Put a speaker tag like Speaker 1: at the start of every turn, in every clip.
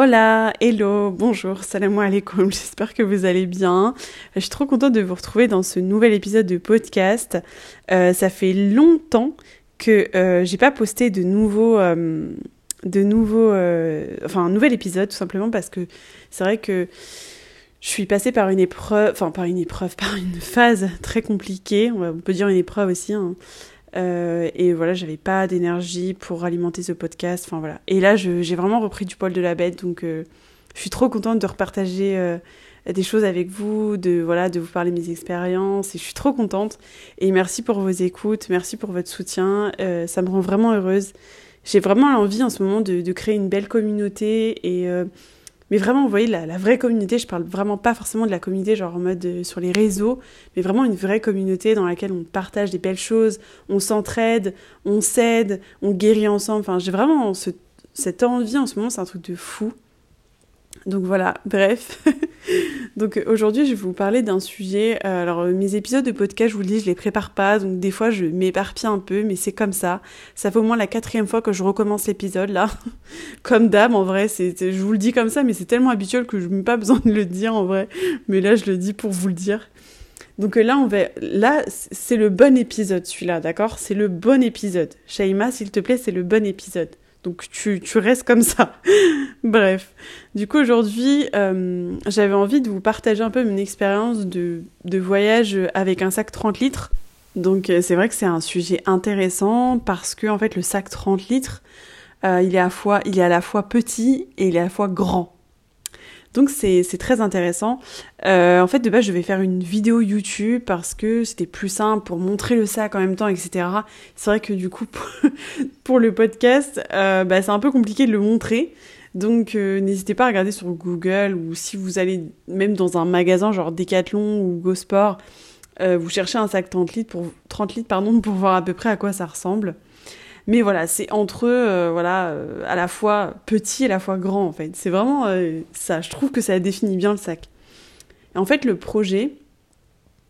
Speaker 1: Hola, hello, bonjour, salam alaikum, j'espère que vous allez bien. Je suis trop contente de vous retrouver dans ce nouvel épisode de podcast. Euh, ça fait longtemps que euh, j'ai pas posté de nouveaux... Euh, de nouveaux... enfin, un nouvel épisode tout simplement parce que c'est vrai que je suis passée par une épreuve, enfin par une épreuve, par une phase très compliquée, on peut dire une épreuve aussi, hein, euh, et voilà, j'avais pas d'énergie pour alimenter ce podcast. Enfin voilà. Et là, j'ai vraiment repris du poil de la bête, donc euh, je suis trop contente de repartager euh, des choses avec vous, de voilà, de vous parler de mes expériences. Et je suis trop contente. Et merci pour vos écoutes, merci pour votre soutien. ça me rend vraiment heureuse. J'ai vraiment l'envie en ce moment de, de, créer une belle communauté et mais vraiment, vous voyez, la, vraie communauté, je parle vraiment pas forcément de la communauté genre en mode euh, sur les réseaux, mais vraiment une vraie communauté dans laquelle on partage des belles choses, on s'entraide, on s'aide, on guérit ensemble. Enfin, j'ai vraiment cette envie en ce moment, c'est un truc de fou. Donc voilà, bref. donc aujourd'hui, je vais vous parler d'un sujet. Euh, alors, mes épisodes de podcast, je vous le dis, je les prépare pas. Donc des fois, je m'éparpille un peu, mais c'est comme ça. Ça fait au moins la quatrième fois que je recommence l'épisode, là. comme d'hab, en vrai. c'est je vous le dis comme ça, mais c'est tellement habituel que je n'ai pas besoin de le dire, en vrai. Mais là, je le dis pour vous le dire. Donc là, on va, là, c'est le bon épisode, celui-là, d'accord? C'est le bon épisode. Shaima, s'il te plaît, c'est le bon épisode. Donc tu, restes comme ça. Bref. Du coup, aujourd'hui, euh, j'avais envie de vous partager un peu mon expérience de, voyage avec un sac 30 litres. Donc euh, c'est vrai que c'est un sujet intéressant parce que en fait le sac 30 litres, euh, est à il est à la fois petit et il est à la fois grand. Donc c'est très intéressant. Euh, en fait, de base, je vais faire une vidéo YouTube parce que c'était plus simple pour montrer le sac en même temps, etc. C'est vrai que du coup, pour, le podcast, euh, bah, c'est un peu compliqué de le montrer. Donc euh, n'hésitez pas à regarder sur Google ou si vous allez même dans un magasin genre Decathlon ou GoSport, vous cherchez un sac 30 litres pour 30 litres pardon pour voir à peu près à quoi ça ressemble. Mais voilà, c'est entre eux, euh, voilà, euh, à la fois petit et à la fois grand, en fait. C'est vraiment euh, ça. Je trouve que ça définit bien le sac. en fait, le projet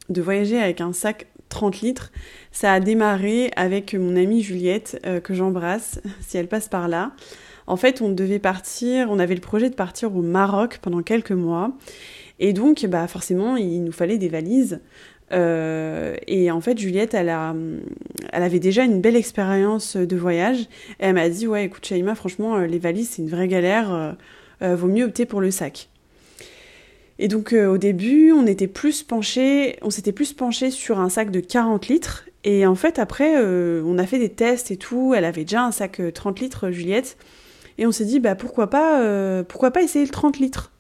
Speaker 1: de voyager avec un sac 30 litres, ça a démarré avec mon amie Juliette, que j'embrasse, si elle passe par là. En fait, on devait partir, on avait le projet de partir au Maroc pendant quelques mois. Et donc, bah, forcément, il nous fallait des valises. Euh, et en fait, Juliette, elle, avait déjà une belle expérience de voyage. Et elle m'a dit Ouais, écoute, Shaima, franchement, euh, les valises, c'est une vraie galère. Euh, vaut mieux opter pour le sac. Et donc, au début, on était plus penché, on s'était plus penché sur un sac de 40 litres. Et en fait, après, on a fait des tests et tout. Elle avait déjà un sac 30 litres, Juliette. Et on s'est dit Bah, pourquoi pas, pourquoi pas essayer le 30 litres?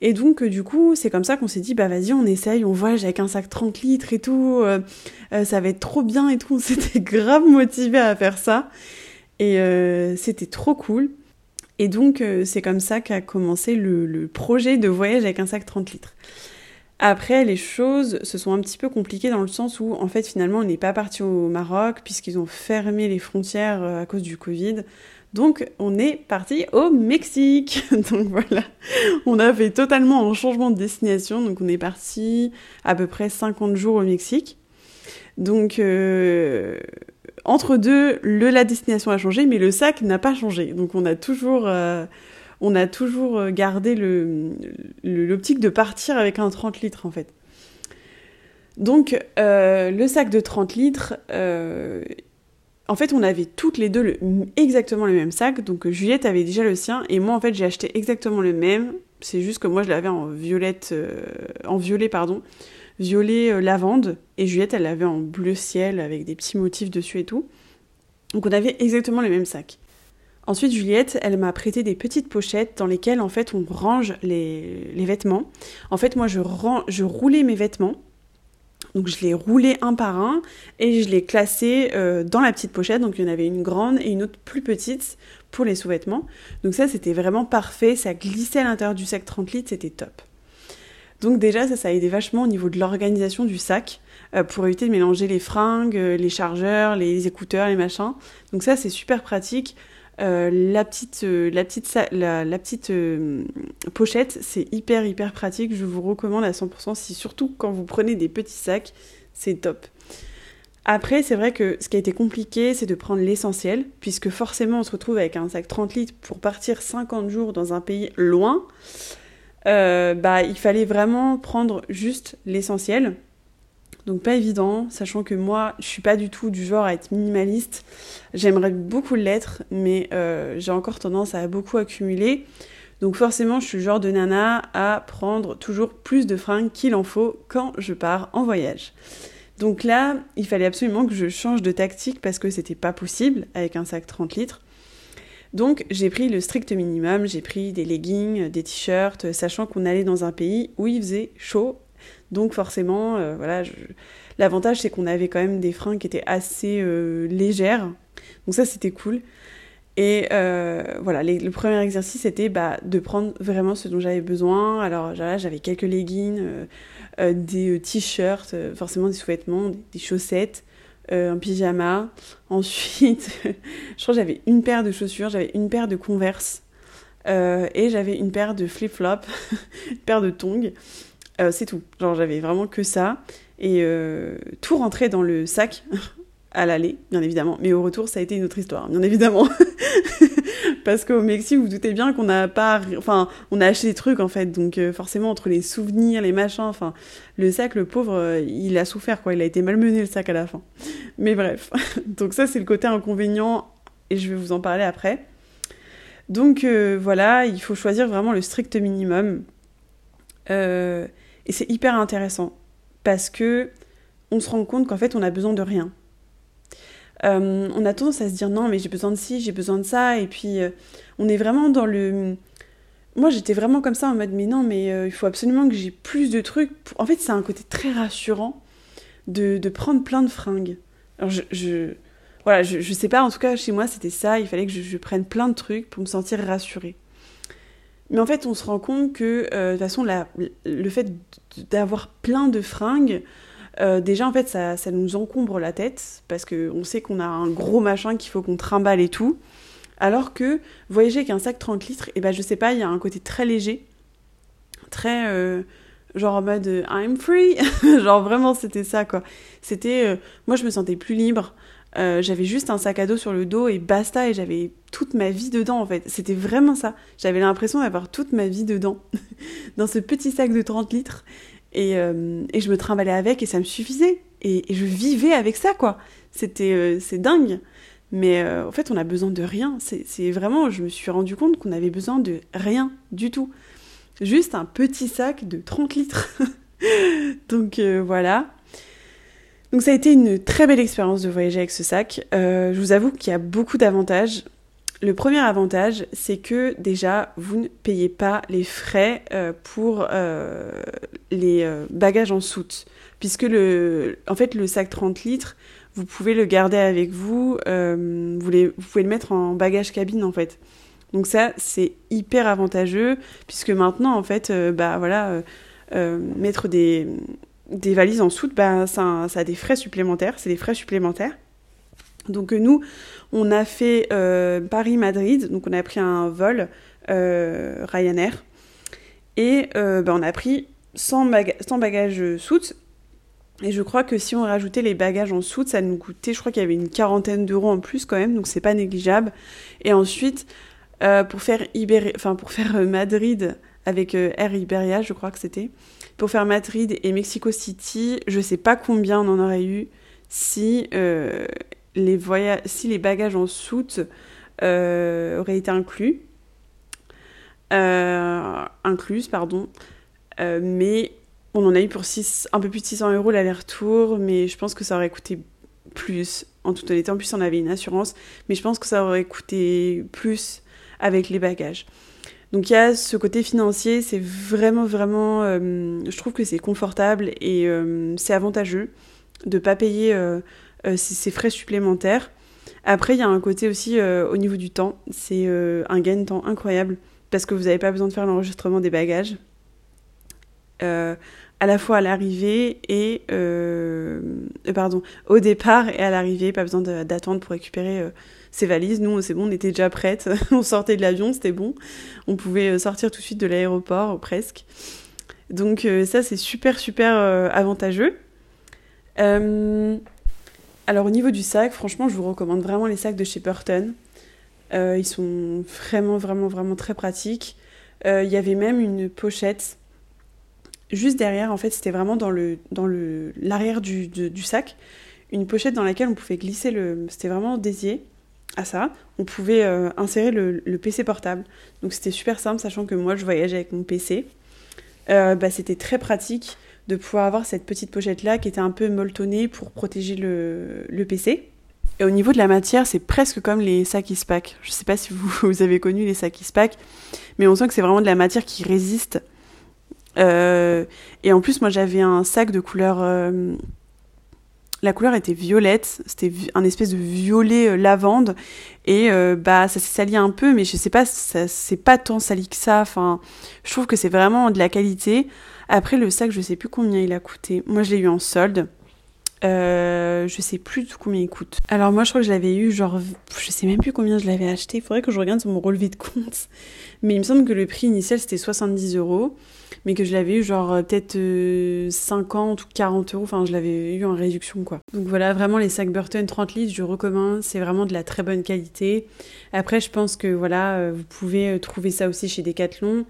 Speaker 1: Et donc, euh, du coup, c'est comme ça qu'on s'est dit, bah vas-y, on essaye, on voyage avec un sac 30 litres et tout, euh, euh, ça va être trop bien et tout. On s'était grave motivé à faire ça. Et c'était trop cool. Et donc, c'est comme ça qu'a commencé le, projet de voyage avec un sac 30 litres. Après, les choses se sont un petit peu compliquées dans le sens où, en fait, finalement, on n'est pas parti au Maroc puisqu'ils ont fermé les frontières à cause du Covid. Donc on est parti au Mexique. donc voilà, on a fait totalement un changement de destination. Donc on est parti à peu près 50 jours au Mexique. Donc euh, entre deux, le, la destination a changé, mais le sac n'a pas changé. Donc on a toujours, euh, on a toujours gardé l'optique de partir avec un 30 litres en fait. Donc euh, le sac de 30 litres, en fait, on avait toutes les deux exactement le même sac. Donc Juliette avait déjà le sien et moi en fait j'ai acheté exactement le même. C'est juste que moi je l'avais en violette, euh, en violet pardon, violet euh, lavande et Juliette elle l'avait en bleu ciel avec des petits motifs dessus et tout. Donc on avait exactement le même sac. Ensuite Juliette elle m'a prêté des petites pochettes dans lesquelles en fait on range les, vêtements. En fait moi je, je roulais mes vêtements Donc je l'ai roulé un par un et je l'ai classé euh, dans la petite pochette. Donc il y en avait une grande et une autre plus petite pour les sous-vêtements. Donc ça c'était vraiment parfait, ça glissait à l'intérieur du sac 30 litres, c'était top. Donc déjà ça ça a aidé vachement au niveau de l'organisation du sac euh, pour éviter de mélanger les fringues, euh, les chargeurs, les écouteurs, les machins. Donc ça c'est super pratique. La petite, la petite, la, petite pochette, c'est hyper hyper pratique. Je vous recommande à 100%. Si surtout quand vous prenez des petits sacs, c'est top. Après, c'est vrai que ce qui a été compliqué, c'est de prendre l'essentiel, puisque forcément on se retrouve avec un sac 30 litres pour partir 50 jours dans un pays loin. Euh, bah, il fallait vraiment prendre juste l'essentiel. Donc pas évident, sachant que moi, je suis pas du tout du genre à être minimaliste. J'aimerais beaucoup l'être, mais euh, j'ai encore tendance à beaucoup accumuler. Donc forcément, je suis le genre de nana à prendre toujours plus de fringues qu'il en faut quand je pars en voyage. Donc là, il fallait absolument que je change de tactique parce que c'était pas possible avec un sac 30 litres. Donc j'ai pris le strict minimum, j'ai pris des leggings, des t-shirts, sachant qu'on allait dans un pays où il faisait chaud. Donc forcément, euh, voilà, l'avantage c'est qu'on avait quand même des fringues qui étaient assez euh, légères. Donc ça c'était cool. Et euh, voilà, le premier exercice c'était bah, de prendre vraiment ce dont j'avais besoin. Alors j'avais quelques leggings, des t-shirts, forcément des sous-vêtements, des, chaussettes, un pyjama. Ensuite, je crois que j'avais une paire de chaussures, j'avais une paire de Converse et j'avais une paire de flip-flops, une paire de tongs. C'est tout. Genre j'avais vraiment que ça. Et tout rentrait dans le sac à l'aller, bien évidemment. Mais au retour, ça a été une autre histoire, bien évidemment. parce qu'au Mexique, vous, vous doutez bien qu'on n'a pas, enfin, on a acheté des trucs en fait, donc euh, forcément entre les souvenirs, les machins, enfin, le sac, le pauvre, euh, il a souffert quoi, il a été malmené le sac à la fin. Mais bref, donc ça c'est le côté inconvénient et je vais vous en parler après. Donc euh, voilà, il faut choisir vraiment le strict minimum et c'est hyper intéressant parce que on se rend compte qu'en fait on a besoin de rien. Euh, on a tendance à se dire non mais j'ai besoin de ci, j'ai besoin de ça, et puis euh, on est vraiment dans le... Moi j'étais vraiment comme ça en mode mais non mais euh, il faut absolument que j'ai plus de trucs. En fait c'est un côté très rassurant de, prendre plein de fringues. Alors je, voilà, je, je, sais pas, en tout cas chez moi c'était ça, il fallait que je, prenne plein de trucs pour me sentir rassurée. Mais en fait on se rend compte que de toute façon le fait d'avoir plein de fringues, euh, déjà, en fait, ça, nous encombre la tête parce qu'on sait qu'on a un gros machin qu'il faut qu'on trimballe et tout. Alors que voyager avec un sac 30 litres, et eh ben je sais pas, il y a un côté très léger, très euh, genre en mode euh, I'm free, genre vraiment c'était ça quoi. C'était, moi je me sentais plus libre. J'avais juste un sac à dos sur le dos et basta et j'avais toute ma vie dedans en fait. C'était vraiment ça. J'avais l'impression d'avoir toute ma vie dedans dans ce petit sac de 30 litres euh, et, je me trimballais avec et ça me suffisait. Et, je vivais avec ça, quoi. C'était, euh, dingue. Mais euh, en fait, on a besoin de rien. C'est vraiment, je me suis rendu compte qu'on avait besoin de rien du tout. Juste un petit sac de 30 litres. Donc voilà. Donc ça a été une très belle expérience de voyager avec ce sac. je vous avoue qu'il y a beaucoup d'avantages. Le premier avantage, c'est que déjà, vous ne payez pas les frais euh, pour euh, les euh, bagages en soute. Puisque le, en fait, le sac 30 litres, vous pouvez le garder avec vous, vous, vous pouvez le mettre en bagage cabine en fait. Donc ça, c'est hyper avantageux, puisque maintenant, en fait, bah voilà, mettre des, des valises en soute, bah, ça, a des frais supplémentaires, c'est des frais supplémentaires. Donc nous, on a fait euh, Paris-Madrid, donc on a pris un vol euh, Ryanair, et euh, ben, on a pris 100, bagages soutes, et je crois que si on rajoutait les bagages en soute, ça nous coûtait, je crois qu'il y avait une quarantaine d'euros en plus quand même, donc c'est pas négligeable. Et ensuite, pour faire, pour faire Madrid avec Air Iberia, je crois que c'était, pour faire Madrid et Mexico City, je sais pas combien on en aurait eu si les si les bagages en soute euh, auraient été inclus, euh, pardon, euh, mais on en a eu pour 6, un peu plus de 600 euros l'aller-retour, mais je pense que ça aurait coûté plus, en toute honnêteté. En plus, on avait une assurance, mais je pense que ça aurait coûté plus avec les bagages. Donc il y a ce côté financier, c'est vraiment, vraiment, je trouve que c'est confortable et c'est avantageux de ne pas payer ces frais supplémentaires. Après, il y a un côté aussi au niveau du temps, c'est un gain de temps incroyable parce que vous n'avez pas besoin de faire l'enregistrement des bagages. Euh, à la fois à l'arrivée et euh, euh, pardon au départ et à l'arrivée pas besoin d'attendre pour récupérer ses valises. Nous c'est bon on était déjà prêtes. On sortait de l'avion c'était bon. On pouvait sortir tout de suite de l'aéroport presque. Donc ça c'est super super avantageux. Alors au niveau du sac franchement je vous recommande vraiment les sacs de chez Burton. Ils sont vraiment vraiment vraiment très pratiques. Il y avait même une pochette juste derrière, en fait, c'était vraiment dans le dans le l'arrière du, du, sac, une pochette dans laquelle on pouvait glisser le. C'était vraiment dédié à ça. On pouvait euh, insérer le, PC portable. Donc c'était super simple, sachant que moi je voyageais avec mon PC. Euh, bah, c'était très pratique de pouvoir avoir cette petite pochette là qui était un peu molletonnée pour protéger le, PC. Et au niveau de la matière, c'est presque comme les sacs Ispac. Je sais pas si vous, vous avez connu les sacs Ispac, mais on sent que c'est vraiment de la matière qui résiste euh, et en plus, moi, j'avais un sac de couleur. Euh, la couleur était violette, c'était un espèce de violet euh, lavande, et bah ça s'est sali un peu, mais je sais pas, c'est pas tant sali que ça. Enfin, je trouve que c'est vraiment de la qualité. Après, le sac, je sais plus combien il a coûté. Moi, je l'ai eu en solde. Euh, je sais plus combien il coûte. Alors moi je crois que je l'avais eu genre je sais même plus combien je l'avais acheté. Il faudrait que je regarde sur mon relevé de compte. Mais il me semble que le prix initial c'était 70 euros mais que je l'avais eu genre euh, peut-être 50 euh, ou 40 euros, enfin je l'avais eu en réduction quoi. Donc voilà, vraiment les sacs Burton 30 litres, je recommande, c'est vraiment de la très bonne qualité. Après je pense que voilà, euh, vous pouvez trouver ça aussi chez Decathlon.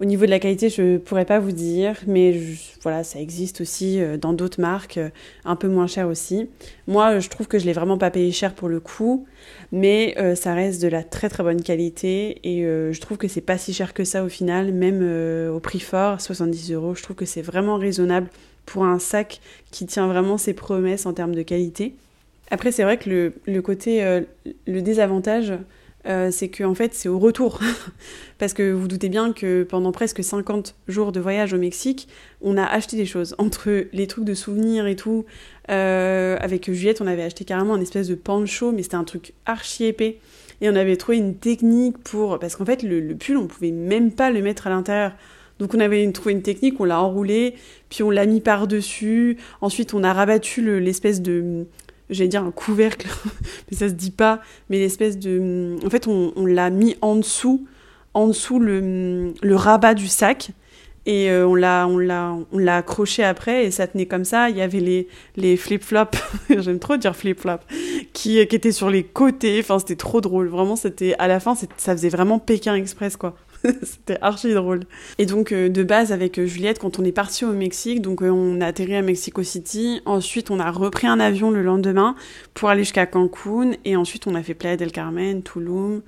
Speaker 1: Au niveau de la qualité, je pourrais pas vous dire, mais voilà, ça existe aussi euh, dans d'autres marques, euh, un peu moins cher aussi. Moi, je trouve que je l'ai vraiment pas payé cher pour le coup, mais euh, ça reste de la très très bonne qualité et je trouve que c'est pas si cher que ça au final, même au prix fort, 70 euros. Je trouve que c'est vraiment raisonnable pour un sac qui tient vraiment ses promesses en termes de qualité. Après, c'est vrai que le côté, le désavantage, euh, c'est que en fait c'est au retour. Parce que vous doutez bien que pendant presque 50 jours de voyage au Mexique, on a acheté des choses. Entre les trucs de souvenirs et tout, euh, avec Juliette, on avait acheté carrément un espèce de pancho, mais c'était un truc archi épais. Et on avait trouvé une technique pour... Parce qu'en fait, le, pull, on pouvait même pas le mettre à l'intérieur. Donc on avait trouvé une technique, on l'a enroulé, puis on l'a mis par-dessus. Ensuite, on a rabattu l'espèce de j'allais dire un couvercle, mais ça se dit pas, mais l'espèce de... En fait, on, l'a mis en dessous, en dessous le, le rabat du sac, et euh, on l'a on l'a on l'a accroché après et ça tenait comme ça il y avait les les flip flops j'aime trop dire flip flop qui qui étaient sur les côtés enfin c'était trop drôle vraiment c'était à la fin ça faisait vraiment Pékin Express quoi C'était archi drôle. Et donc, euh, de base, avec euh, Juliette, quand on est parti au Mexique, donc euh, on a atterri à Mexico City. Ensuite, on a repris un avion le lendemain pour aller jusqu'à Cancun. Et ensuite, on a fait Playa del Carmen, Tulum.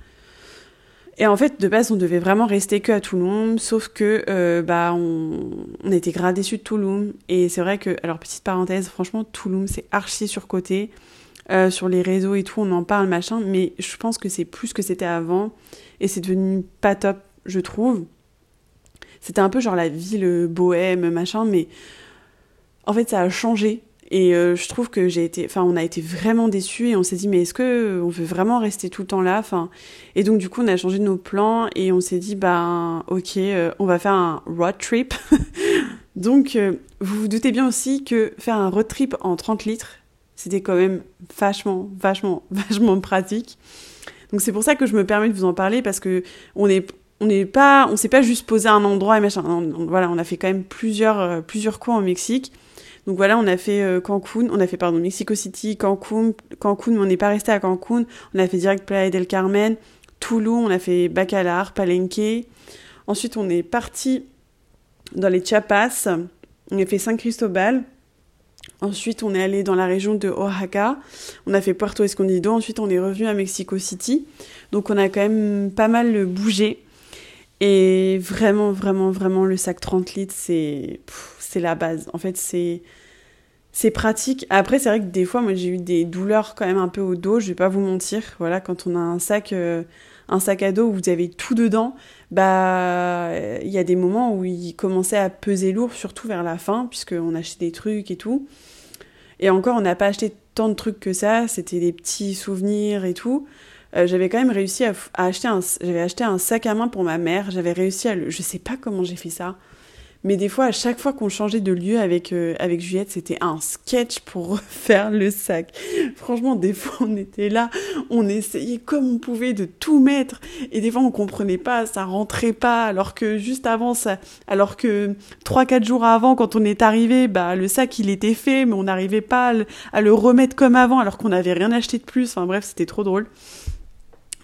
Speaker 1: Et en fait, de base, on devait vraiment rester que à Tulum, sauf que bah on, on était grave déçus de Tulum. Et c'est vrai que, alors petite parenthèse, franchement, Tulum c'est archi surcoté. Sur les réseaux et tout, on en parle machin, mais je pense que c'est plus que c'était avant et c'est devenu pas top je trouve. C'était un peu genre la ville bohème, machin, mais en fait, ça a changé. Et euh, je trouve que j'ai été, enfin, on a été vraiment déçus et on s'est dit, mais est-ce que on veut vraiment rester tout le temps là Enfin, et donc du coup, on a changé nos plans et on s'est dit, ben, ok, euh, on va faire un road trip. donc, euh, vous vous doutez bien aussi que faire un road trip en 30 litres, c'était quand même vachement, vachement, vachement pratique. Donc c'est pour ça que je me permets de vous en parler parce que on est on n'est pas, on s'est pas juste posé à un endroit et machin. voilà, on a fait quand même plusieurs, euh, plusieurs cours au Mexique. Donc voilà, on a fait euh, Cancun, on a fait pardon Mexico City, Cancun, Cancun, mais on n'est pas resté à Cancun. On a fait direct Playa del Carmen, Tulum, on a fait Bacalar, Palenque. Ensuite, on est parti dans les Chiapas. On a fait San Cristobal. Ensuite, on est allé dans la région de Oaxaca. On a fait Puerto Escondido. Ensuite, on est revenu à Mexico City. Donc, on a quand même pas mal bougé. Et vraiment, vraiment, vraiment, le sac 30 litres, c'est, c'est la base. En fait, c'est, c'est pratique. Après, c'est vrai que des fois, moi, j'ai eu des douleurs quand même un peu au dos, je vais pas vous mentir. Voilà, quand on a un sac, euh, un sac à dos où vous avez tout dedans, bah il y a des moments où il commençait à peser lourd, surtout vers la fin, puisqu'on achetait des trucs et tout. Et encore, on n'a pas acheté tant de trucs que ça, c'était des petits souvenirs et tout. Euh, j'avais quand même réussi à, acheter un, j'avais acheté un sac à main pour ma mère. J'avais réussi à le, je sais pas comment j'ai fait ça. Mais des fois, à chaque fois qu'on changeait de lieu avec, euh, avec Juliette, c'était un sketch pour refaire le sac. Franchement, des fois, on était là, on essayait comme on pouvait de tout mettre. Et des fois, on comprenait pas, ça rentrait pas. Alors que juste avant, ça, alors que 3-4 jours avant, quand on est arrivé, bah, le sac, il était fait, mais on n'arrivait pas à le, remettre comme avant, alors qu'on n'avait rien acheté de plus. Enfin bref, c'était trop drôle.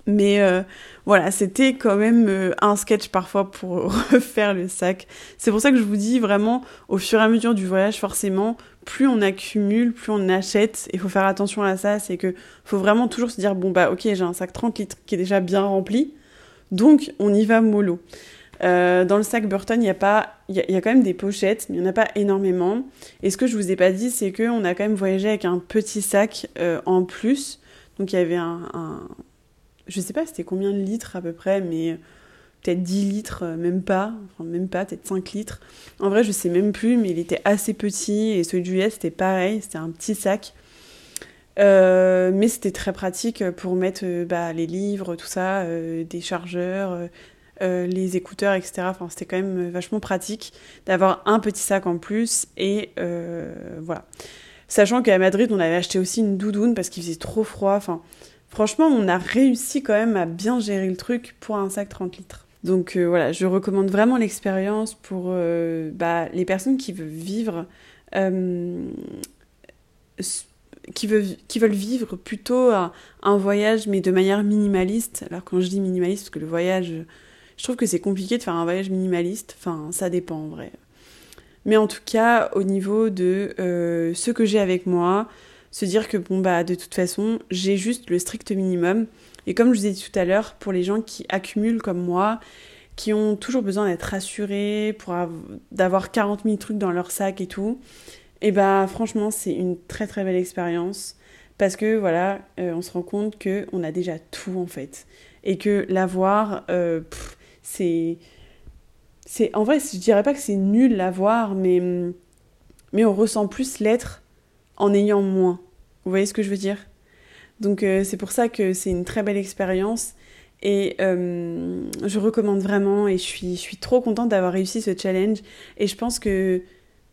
Speaker 1: Mais euh, voilà, c'était quand même euh, un sketch parfois pour refaire le sac. C'est pour ça que je vous dis vraiment, au fur et à mesure du voyage, forcément, plus on accumule, plus on achète. Il faut faire attention à ça, c'est que faut vraiment toujours se dire, bon bah ok, j'ai un sac 30 litres qui est déjà bien rempli, donc on y va mollo. Euh, dans le sac Burton, il y a pas, il y, a quand même des pochettes, mais il n'y en a pas énormément. Et ce que je vous ai pas dit, c'est qu'on a quand même voyagé avec un petit sac en plus. Donc il y avait un, je sais pas c'était combien de litres à peu près, mais peut-être 10 litres, euh, même pas, enfin même pas, peut-être 5 litres. En vrai, je sais même plus, mais il était assez petit et celui de Juliette c'était pareil, c'était un petit sac. Euh, mais c'était très pratique pour mettre euh, bah, les livres, tout ça, des chargeurs, les écouteurs, etc. Enfin, c'était quand même vachement pratique d'avoir un petit sac en plus et voilà. Sachant qu'à Madrid, on avait acheté aussi une doudoune parce qu'il faisait trop froid. Enfin, Franchement, on a réussi quand même à bien gérer le truc pour un sac 30 litres. Donc euh, voilà, je recommande vraiment l'expérience pour euh, bah, les personnes qui veulent vivre, euh, qui, veulent, qui veulent vivre plutôt un, voyage mais de manière minimaliste. Alors quand je dis minimaliste, parce que le voyage, je trouve que c'est compliqué de faire un voyage minimaliste. Enfin, ça dépend en vrai. Mais en tout cas, au niveau de ce que j'ai avec moi, se dire que bon bah de toute façon j'ai juste le strict minimum. Et comme je vous ai dit tout à l'heure pour les gens qui accumulent comme moi qui ont toujours besoin d'être rassurés pour d'avoir 40 000 trucs dans leur sac et tout et bah franchement c'est une très très belle expérience. Parce que voilà euh, on se rend compte que on a déjà tout en fait. Et que l'avoir euh, c'est c'est en vrai je dirais pas que c'est nul l'avoir mais mais on ressent plus l'être en ayant moins. Vous voyez ce que je veux dire? Donc euh, c'est pour ça que c'est une très belle expérience et euh, je recommande vraiment et je suis, je suis trop contente d'avoir réussi ce challenge et je pense que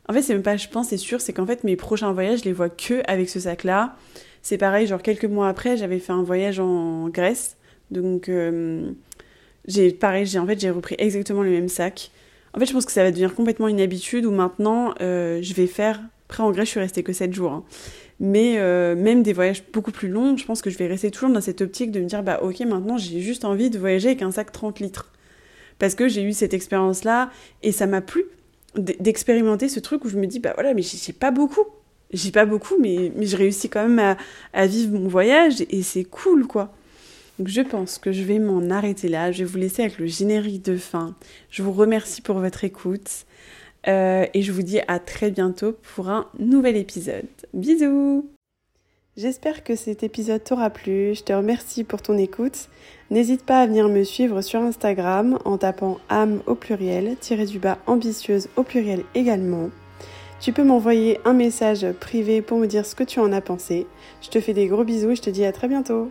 Speaker 1: en fait c'est même pas je pense c'est sûr c'est qu'en fait mes prochains voyages je les vois que avec ce sac là c'est pareil genre quelques mois après j'avais fait un voyage en Grèce. Donc euh, j'ai pareil j'ai en fait j'ai repris exactement le même sac. En fait je pense que ça va devenir complètement une habitude où maintenant je vais faire après, en Grèce, je suis restée que 7 jours. Hein. Mais euh, même des voyages beaucoup plus longs, je pense que je vais rester toujours dans cette optique de me dire, bah ok, maintenant j'ai juste envie de voyager avec un sac 30 litres. Parce que j'ai eu cette expérience-là et ça m'a plu d'expérimenter ce truc où je me dis, bah voilà, mais j'ai pas beaucoup. J'ai pas beaucoup, mais, je réussis quand même à, à vivre mon voyage et c'est cool, quoi. Donc je pense que je vais m'en arrêter là. Je vais vous laisser avec le générique de fin. Je vous remercie pour votre écoute. Euh, et je vous dis à très bientôt pour un nouvel épisode. Bisous J'espère que cet épisode t'aura plu. Je te remercie pour ton écoute. N'hésite pas à venir me suivre sur Instagram en tapant âme au pluriel, tiré du bas ambitieuse au pluriel également. Tu peux m'envoyer un message privé pour me dire ce que tu en as pensé. Je te fais des gros bisous et je te dis à très bientôt.